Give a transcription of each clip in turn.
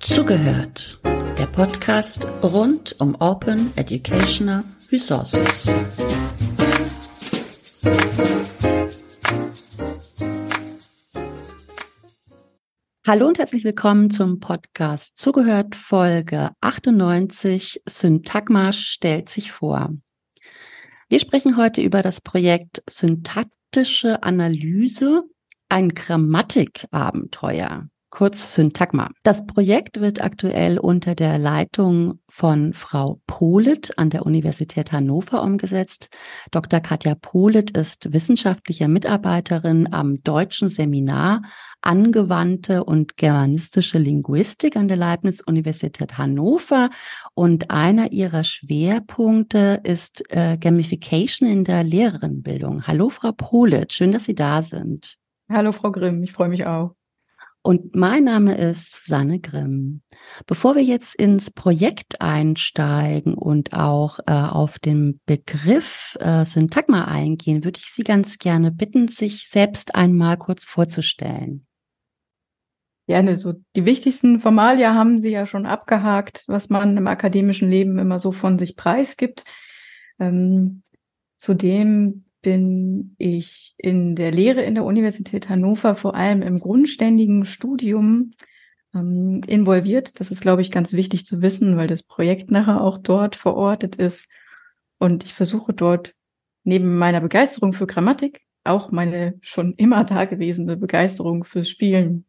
Zugehört. Der Podcast rund um Open Educational Resources. Hallo und herzlich willkommen zum Podcast Zugehört Folge 98 Syntagma stellt sich vor. Wir sprechen heute über das Projekt Syntaktische Analyse, ein Grammatikabenteuer kurz Syntagma. Das Projekt wird aktuell unter der Leitung von Frau Polit an der Universität Hannover umgesetzt. Dr. Katja Polit ist wissenschaftliche Mitarbeiterin am Deutschen Seminar Angewandte und Germanistische Linguistik an der Leibniz-Universität Hannover. Und einer ihrer Schwerpunkte ist äh, Gamification in der Lehrerinnenbildung. Hallo, Frau Polit, schön, dass Sie da sind. Hallo, Frau Grimm, ich freue mich auch. Und mein Name ist Susanne Grimm. Bevor wir jetzt ins Projekt einsteigen und auch äh, auf den Begriff äh, Syntagma eingehen, würde ich Sie ganz gerne bitten, sich selbst einmal kurz vorzustellen. Gerne. So die wichtigsten Formalia haben Sie ja schon abgehakt, was man im akademischen Leben immer so von sich preisgibt. Ähm, zudem bin ich in der Lehre in der Universität Hannover vor allem im grundständigen Studium ähm, involviert. Das ist, glaube ich, ganz wichtig zu wissen, weil das Projekt nachher auch dort verortet ist. Und ich versuche dort neben meiner Begeisterung für Grammatik auch meine schon immer dagewesene Begeisterung fürs Spielen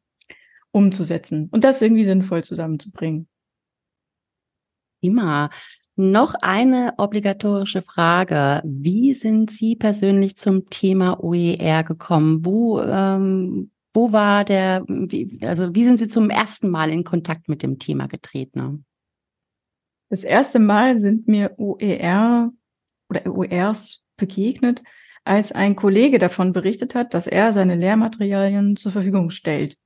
umzusetzen und das irgendwie sinnvoll zusammenzubringen. Immer. Noch eine obligatorische Frage. Wie sind Sie persönlich zum Thema OER gekommen? Wo, ähm, wo war der, wie, also wie sind Sie zum ersten Mal in Kontakt mit dem Thema getreten? Das erste Mal sind mir OER oder OERs begegnet, als ein Kollege davon berichtet hat, dass er seine Lehrmaterialien zur Verfügung stellt.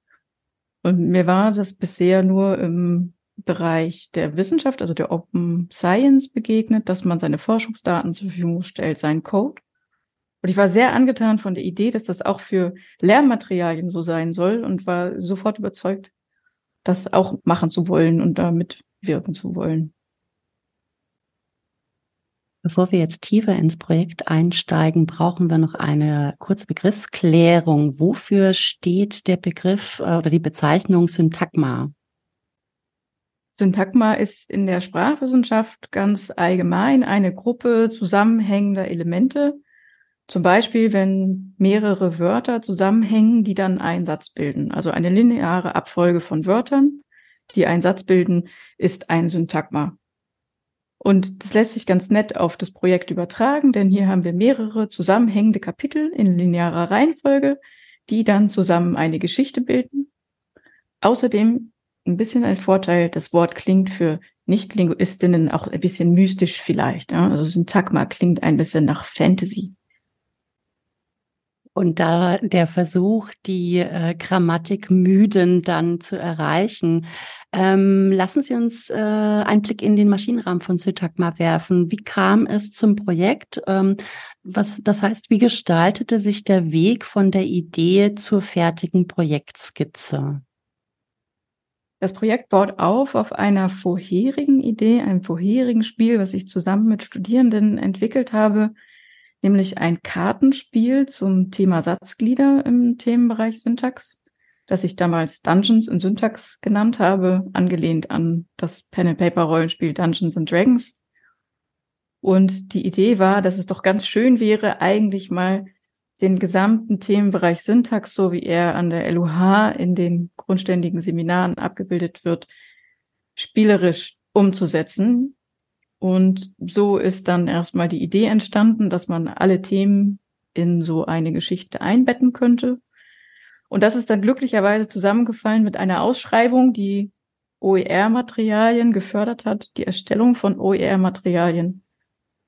Und mir war das bisher nur im Bereich der Wissenschaft, also der Open Science begegnet, dass man seine Forschungsdaten zur Verfügung stellt, seinen Code. Und ich war sehr angetan von der Idee, dass das auch für Lernmaterialien so sein soll und war sofort überzeugt, das auch machen zu wollen und damit wirken zu wollen. Bevor wir jetzt tiefer ins Projekt einsteigen, brauchen wir noch eine kurze Begriffsklärung. Wofür steht der Begriff äh, oder die Bezeichnung Syntagma? Syntagma ist in der Sprachwissenschaft ganz allgemein eine Gruppe zusammenhängender Elemente. Zum Beispiel, wenn mehrere Wörter zusammenhängen, die dann einen Satz bilden. Also eine lineare Abfolge von Wörtern, die einen Satz bilden, ist ein Syntagma. Und das lässt sich ganz nett auf das Projekt übertragen, denn hier haben wir mehrere zusammenhängende Kapitel in linearer Reihenfolge, die dann zusammen eine Geschichte bilden. Außerdem ein bisschen ein Vorteil. Das Wort klingt für Nicht-Linguistinnen auch ein bisschen mystisch vielleicht. Ja? Also Syntagma klingt ein bisschen nach Fantasy. Und da der Versuch, die äh, Grammatikmüden dann zu erreichen. Ähm, lassen Sie uns äh, einen Blick in den Maschinenraum von Syntagma werfen. Wie kam es zum Projekt? Ähm, was, das heißt, wie gestaltete sich der Weg von der Idee zur fertigen Projektskizze? Das Projekt baut auf auf einer vorherigen Idee, einem vorherigen Spiel, was ich zusammen mit Studierenden entwickelt habe, nämlich ein Kartenspiel zum Thema Satzglieder im Themenbereich Syntax, das ich damals Dungeons und Syntax genannt habe, angelehnt an das Pen-and-Paper-Rollenspiel Dungeons and Dragons. Und die Idee war, dass es doch ganz schön wäre, eigentlich mal den gesamten Themenbereich Syntax, so wie er an der LUH in den grundständigen Seminaren abgebildet wird, spielerisch umzusetzen. Und so ist dann erstmal die Idee entstanden, dass man alle Themen in so eine Geschichte einbetten könnte. Und das ist dann glücklicherweise zusammengefallen mit einer Ausschreibung, die OER-Materialien gefördert hat, die Erstellung von OER-Materialien.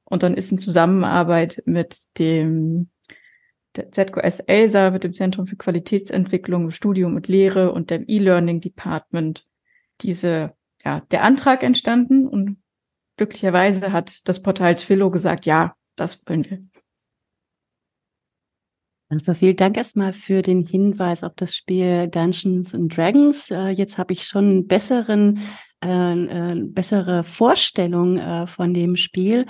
Und dann ist in Zusammenarbeit mit dem der ZQS ELSA mit dem Zentrum für Qualitätsentwicklung, Studium und Lehre und dem E-Learning Department diese, ja, der Antrag entstanden und glücklicherweise hat das Portal Twillo gesagt, ja, das wollen wir. Also vielen Dank erstmal für den Hinweis auf das Spiel Dungeons and Dragons. Äh, jetzt habe ich schon einen besseren, äh, äh, bessere Vorstellung äh, von dem Spiel.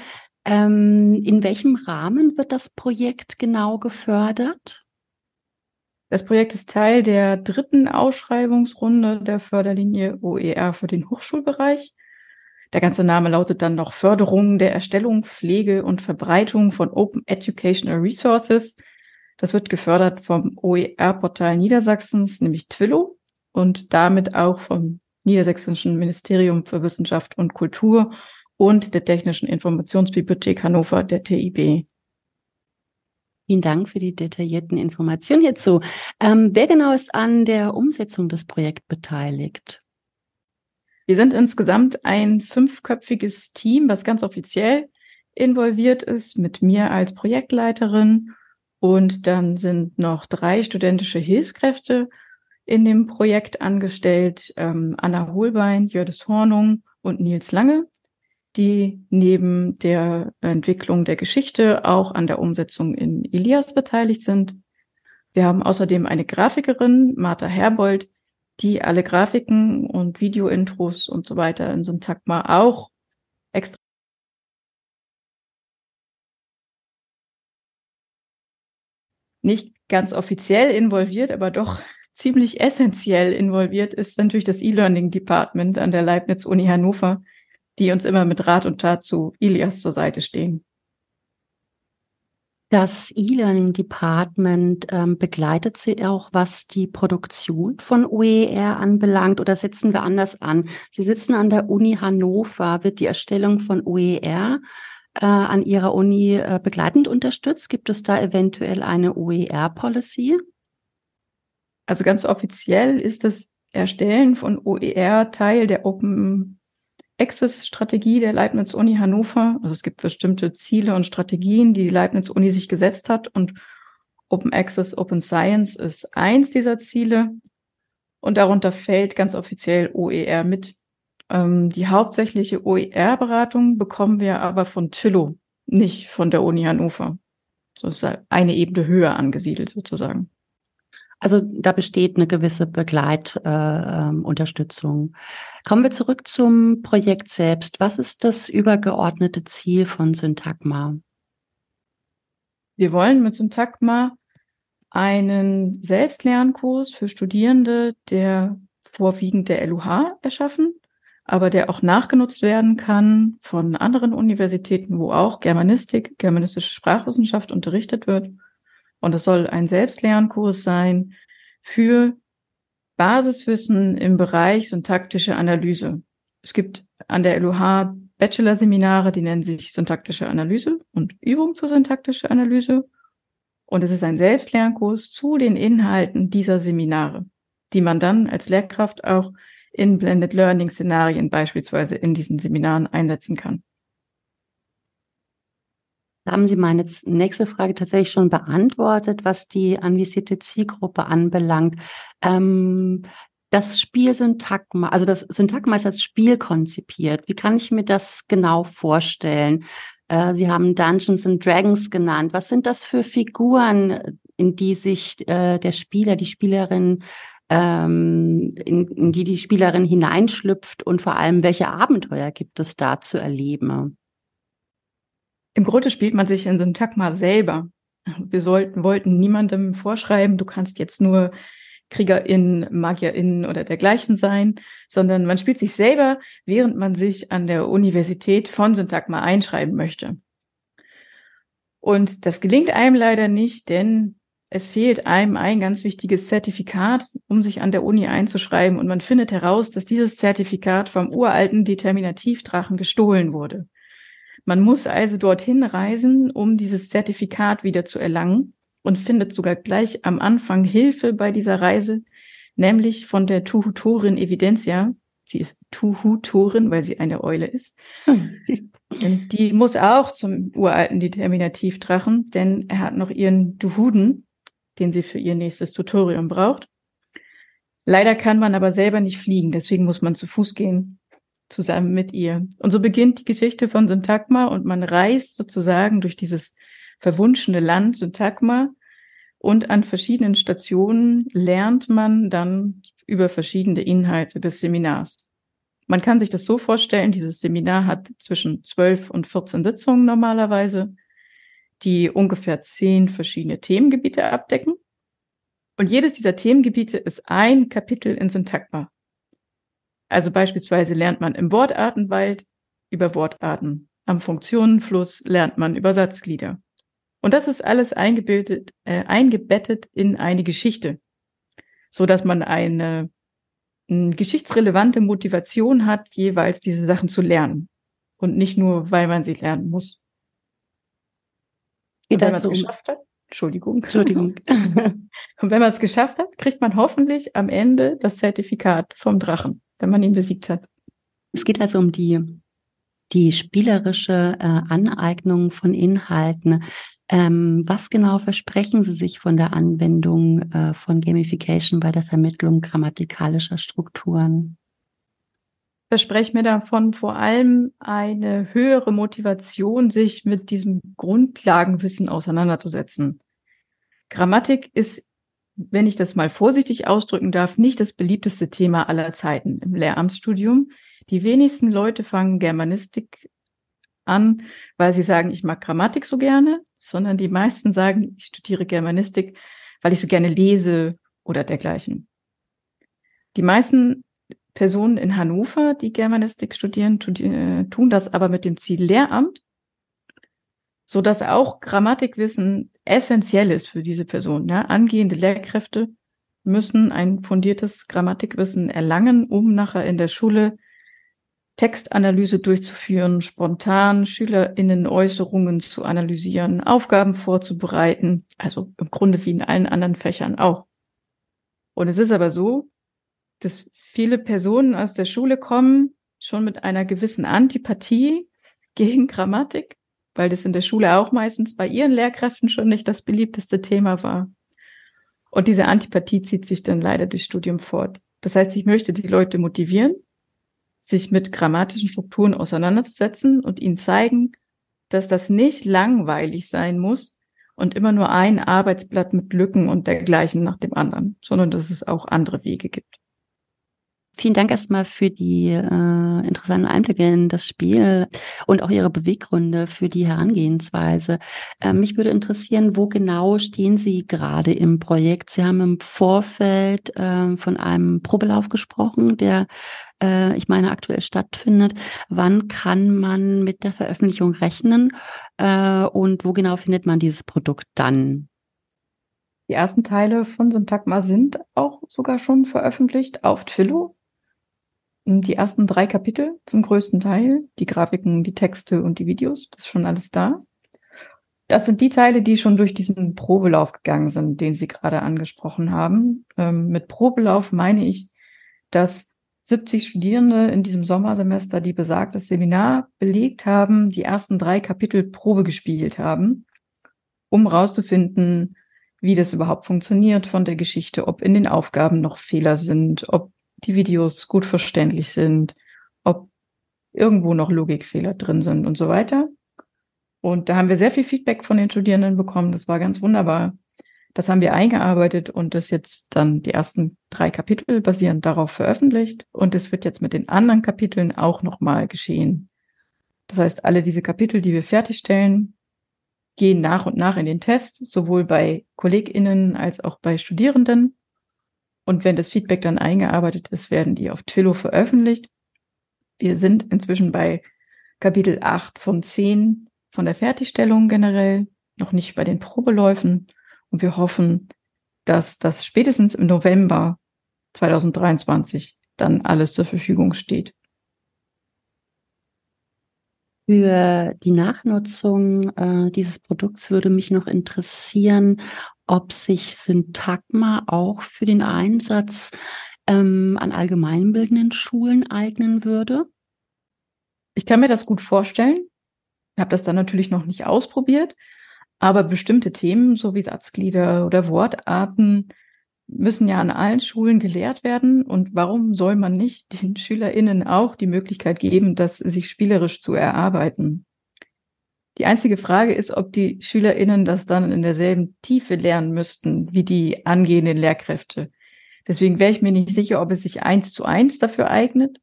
Ähm, in welchem Rahmen wird das Projekt genau gefördert? Das Projekt ist Teil der dritten Ausschreibungsrunde der Förderlinie OER für den Hochschulbereich. Der ganze Name lautet dann noch Förderung der Erstellung, Pflege und Verbreitung von Open Educational Resources das wird gefördert vom OER-Portal Niedersachsens, nämlich Twillo, und damit auch vom Niedersächsischen Ministerium für Wissenschaft und Kultur und der Technischen Informationsbibliothek Hannover, der TIB. Vielen Dank für die detaillierten Informationen hierzu. Ähm, wer genau ist an der Umsetzung des Projekts beteiligt? Wir sind insgesamt ein fünfköpfiges Team, was ganz offiziell involviert ist, mit mir als Projektleiterin und dann sind noch drei studentische Hilfskräfte in dem Projekt angestellt, ähm, Anna Hohlbein, Jördis Hornung und Nils Lange, die neben der Entwicklung der Geschichte auch an der Umsetzung in Elias beteiligt sind. Wir haben außerdem eine Grafikerin, Martha Herbold, die alle Grafiken und Videointros und so weiter in Syntagma auch extra nicht ganz offiziell involviert, aber doch ziemlich essentiell involviert ist natürlich das E-Learning Department an der Leibniz Uni Hannover, die uns immer mit Rat und Tat zu Ilias zur Seite stehen. Das E-Learning Department ähm, begleitet Sie auch, was die Produktion von OER anbelangt, oder setzen wir anders an? Sie sitzen an der Uni Hannover. Wird die Erstellung von OER äh, an Ihrer Uni äh, begleitend unterstützt? Gibt es da eventuell eine OER-Policy? Also ganz offiziell ist das Erstellen von OER Teil der Open Access Strategie der Leibniz Uni Hannover. Also es gibt bestimmte Ziele und Strategien, die die Leibniz Uni sich gesetzt hat und Open Access, Open Science ist eins dieser Ziele. Und darunter fällt ganz offiziell OER mit. Ähm, die hauptsächliche OER-Beratung bekommen wir aber von Tillo, nicht von der Uni Hannover. Das ist eine Ebene höher angesiedelt sozusagen. Also da besteht eine gewisse Begleitunterstützung. Äh, Kommen wir zurück zum Projekt selbst. Was ist das übergeordnete Ziel von Syntagma? Wir wollen mit Syntagma einen Selbstlernkurs für Studierende der vorwiegend der LUH erschaffen aber der auch nachgenutzt werden kann von anderen Universitäten, wo auch Germanistik, germanistische Sprachwissenschaft unterrichtet wird. Und es soll ein Selbstlernkurs sein für Basiswissen im Bereich syntaktische Analyse. Es gibt an der LUH Bachelor-Seminare, die nennen sich syntaktische Analyse und Übung zur syntaktische Analyse. Und es ist ein Selbstlernkurs zu den Inhalten dieser Seminare, die man dann als Lehrkraft auch in Blended Learning Szenarien beispielsweise in diesen Seminaren einsetzen kann. Haben Sie meine nächste Frage tatsächlich schon beantwortet, was die anvisierte Zielgruppe anbelangt. Ähm, das Spiel Syntagma, also das Syntagma ist als Spiel konzipiert. Wie kann ich mir das genau vorstellen? Äh, Sie haben Dungeons and Dragons genannt. Was sind das für Figuren, in die sich äh, der Spieler, die Spielerin ähm, in, in die die Spielerin hineinschlüpft und vor allem, welche Abenteuer gibt es da zu erleben? Im Grunde spielt man sich in Syntagma selber. Wir sollten, wollten niemandem vorschreiben, du kannst jetzt nur KriegerInnen, MagierInnen oder dergleichen sein, sondern man spielt sich selber, während man sich an der Universität von Syntagma einschreiben möchte. Und das gelingt einem leider nicht, denn es fehlt einem ein ganz wichtiges Zertifikat, um sich an der Uni einzuschreiben. Und man findet heraus, dass dieses Zertifikat vom uralten Determinativdrachen gestohlen wurde. Man muss also dorthin reisen, um dieses Zertifikat wieder zu erlangen und findet sogar gleich am Anfang Hilfe bei dieser Reise, nämlich von der Tuhutorin Evidentia. Sie ist Tuhutorin, weil sie eine Eule ist. Und die muss auch zum uralten Determinativdrachen, denn er hat noch ihren Duhuden, den sie für ihr nächstes Tutorium braucht. Leider kann man aber selber nicht fliegen, deswegen muss man zu Fuß gehen, zusammen mit ihr. Und so beginnt die Geschichte von Syntagma und man reist sozusagen durch dieses verwunschene Land Syntagma Und an verschiedenen Stationen lernt man dann über verschiedene Inhalte des Seminars. Man kann sich das so vorstellen, dieses Seminar hat zwischen 12 und 14 Sitzungen normalerweise, die ungefähr zehn verschiedene Themengebiete abdecken. Und jedes dieser Themengebiete ist ein Kapitel in Syntagma. Also beispielsweise lernt man im Wortartenwald über Wortarten. Am Funktionenfluss lernt man über Satzglieder. Und das ist alles eingebildet, äh, eingebettet in eine Geschichte, so dass man eine, eine geschichtsrelevante Motivation hat, jeweils diese Sachen zu lernen und nicht nur, weil man sie lernen muss. Und wenn man es geschafft hat, Entschuldigung. Entschuldigung. und wenn man es geschafft hat, kriegt man hoffentlich am Ende das Zertifikat vom Drachen, wenn man ihn besiegt hat. Es geht also um die die spielerische äh, Aneignung von Inhalten. Ähm, was genau versprechen Sie sich von der Anwendung äh, von Gamification bei der Vermittlung grammatikalischer Strukturen? Verspreche mir davon vor allem eine höhere Motivation, sich mit diesem Grundlagenwissen auseinanderzusetzen. Grammatik ist, wenn ich das mal vorsichtig ausdrücken darf, nicht das beliebteste Thema aller Zeiten im Lehramtsstudium. Die wenigsten Leute fangen Germanistik an, weil sie sagen, ich mag Grammatik so gerne, sondern die meisten sagen, ich studiere Germanistik, weil ich so gerne lese oder dergleichen. Die meisten Personen in Hannover, die Germanistik studieren, äh, tun das aber mit dem Ziel Lehramt, so dass auch Grammatikwissen essentiell ist für diese Person. Ja? Angehende Lehrkräfte müssen ein fundiertes Grammatikwissen erlangen, um nachher in der Schule Textanalyse durchzuführen, spontan SchülerInnen Äußerungen zu analysieren, Aufgaben vorzubereiten, also im Grunde wie in allen anderen Fächern auch. Und es ist aber so, dass viele Personen aus der Schule kommen, schon mit einer gewissen Antipathie gegen Grammatik, weil das in der Schule auch meistens bei ihren Lehrkräften schon nicht das beliebteste Thema war. Und diese Antipathie zieht sich dann leider durchs Studium fort. Das heißt, ich möchte die Leute motivieren, sich mit grammatischen Strukturen auseinanderzusetzen und ihnen zeigen, dass das nicht langweilig sein muss und immer nur ein Arbeitsblatt mit Lücken und dergleichen nach dem anderen, sondern dass es auch andere Wege gibt. Vielen Dank erstmal für die äh, interessanten Einblicke in das Spiel und auch Ihre Beweggründe für die Herangehensweise. Äh, mich würde interessieren, wo genau stehen Sie gerade im Projekt? Sie haben im Vorfeld äh, von einem Probelauf gesprochen, der, äh, ich meine, aktuell stattfindet. Wann kann man mit der Veröffentlichung rechnen äh, und wo genau findet man dieses Produkt dann? Die ersten Teile von Syntagma sind auch sogar schon veröffentlicht auf Twillo. Die ersten drei Kapitel zum größten Teil, die Grafiken, die Texte und die Videos, das ist schon alles da. Das sind die Teile, die schon durch diesen Probelauf gegangen sind, den Sie gerade angesprochen haben. Ähm, mit Probelauf meine ich, dass 70 Studierende in diesem Sommersemester, die besagtes Seminar belegt haben, die ersten drei Kapitel Probe gespielt haben, um rauszufinden, wie das überhaupt funktioniert von der Geschichte, ob in den Aufgaben noch Fehler sind, ob die Videos gut verständlich sind, ob irgendwo noch Logikfehler drin sind und so weiter. Und da haben wir sehr viel Feedback von den Studierenden bekommen. Das war ganz wunderbar. Das haben wir eingearbeitet und das jetzt dann die ersten drei Kapitel basierend darauf veröffentlicht. Und es wird jetzt mit den anderen Kapiteln auch nochmal geschehen. Das heißt, alle diese Kapitel, die wir fertigstellen, gehen nach und nach in den Test, sowohl bei KollegInnen als auch bei Studierenden. Und wenn das Feedback dann eingearbeitet ist, werden die auf Twillo veröffentlicht. Wir sind inzwischen bei Kapitel 8 von 10 von der Fertigstellung generell, noch nicht bei den Probeläufen. Und wir hoffen, dass das spätestens im November 2023 dann alles zur Verfügung steht. Für die Nachnutzung äh, dieses Produkts würde mich noch interessieren, ob sich Syntagma auch für den Einsatz ähm, an allgemeinbildenden Schulen eignen würde? Ich kann mir das gut vorstellen. Ich habe das dann natürlich noch nicht ausprobiert, aber bestimmte Themen, so wie Satzglieder oder Wortarten, müssen ja an allen Schulen gelehrt werden. Und warum soll man nicht den SchülerInnen auch die Möglichkeit geben, das sich spielerisch zu erarbeiten? Die einzige Frage ist, ob die SchülerInnen das dann in derselben Tiefe lernen müssten wie die angehenden Lehrkräfte. Deswegen wäre ich mir nicht sicher, ob es sich eins zu eins dafür eignet.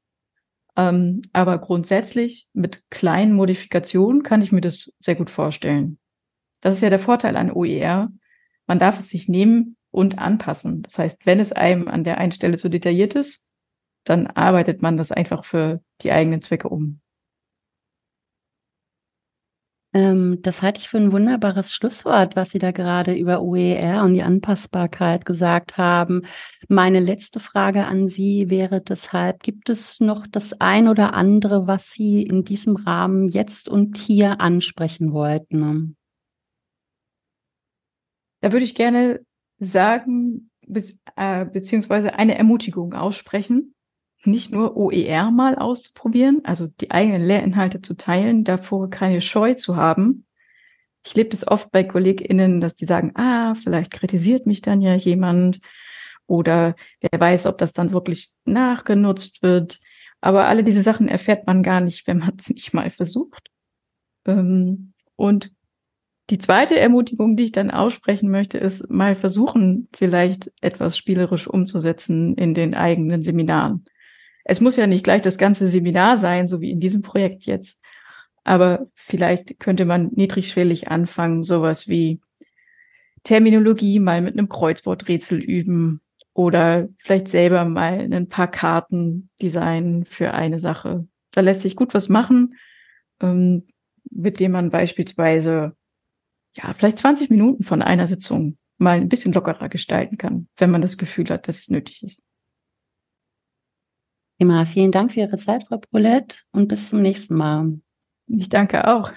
Ähm, aber grundsätzlich mit kleinen Modifikationen kann ich mir das sehr gut vorstellen. Das ist ja der Vorteil an OER. Man darf es sich nehmen und anpassen. Das heißt, wenn es einem an der einen Stelle zu detailliert ist, dann arbeitet man das einfach für die eigenen Zwecke um. Ähm, das halte ich für ein wunderbares Schlusswort, was Sie da gerade über OER und die Anpassbarkeit gesagt haben. Meine letzte Frage an Sie wäre deshalb, gibt es noch das ein oder andere, was Sie in diesem Rahmen jetzt und hier ansprechen wollten? Da würde ich gerne sagen, äh, beziehungsweise eine Ermutigung aussprechen nicht nur OER mal auszuprobieren, also die eigenen Lehrinhalte zu teilen, davor keine Scheu zu haben. Ich lebe das oft bei KollegInnen, dass die sagen, ah, vielleicht kritisiert mich dann ja jemand oder wer weiß, ob das dann wirklich nachgenutzt wird. Aber alle diese Sachen erfährt man gar nicht, wenn man es nicht mal versucht. Ähm, und die zweite Ermutigung, die ich dann aussprechen möchte, ist mal versuchen, vielleicht etwas spielerisch umzusetzen in den eigenen Seminaren. Es muss ja nicht gleich das ganze Seminar sein, so wie in diesem Projekt jetzt. Aber vielleicht könnte man niedrigschwellig anfangen, sowas wie Terminologie mal mit einem Kreuzworträtsel üben oder vielleicht selber mal ein paar Karten designen für eine Sache. Da lässt sich gut was machen, ähm, mit dem man beispielsweise ja vielleicht 20 Minuten von einer Sitzung mal ein bisschen lockerer gestalten kann, wenn man das Gefühl hat, dass es nötig ist. Prima. Vielen Dank für Ihre Zeit, Frau Paulette, und bis zum nächsten Mal. Ich danke auch.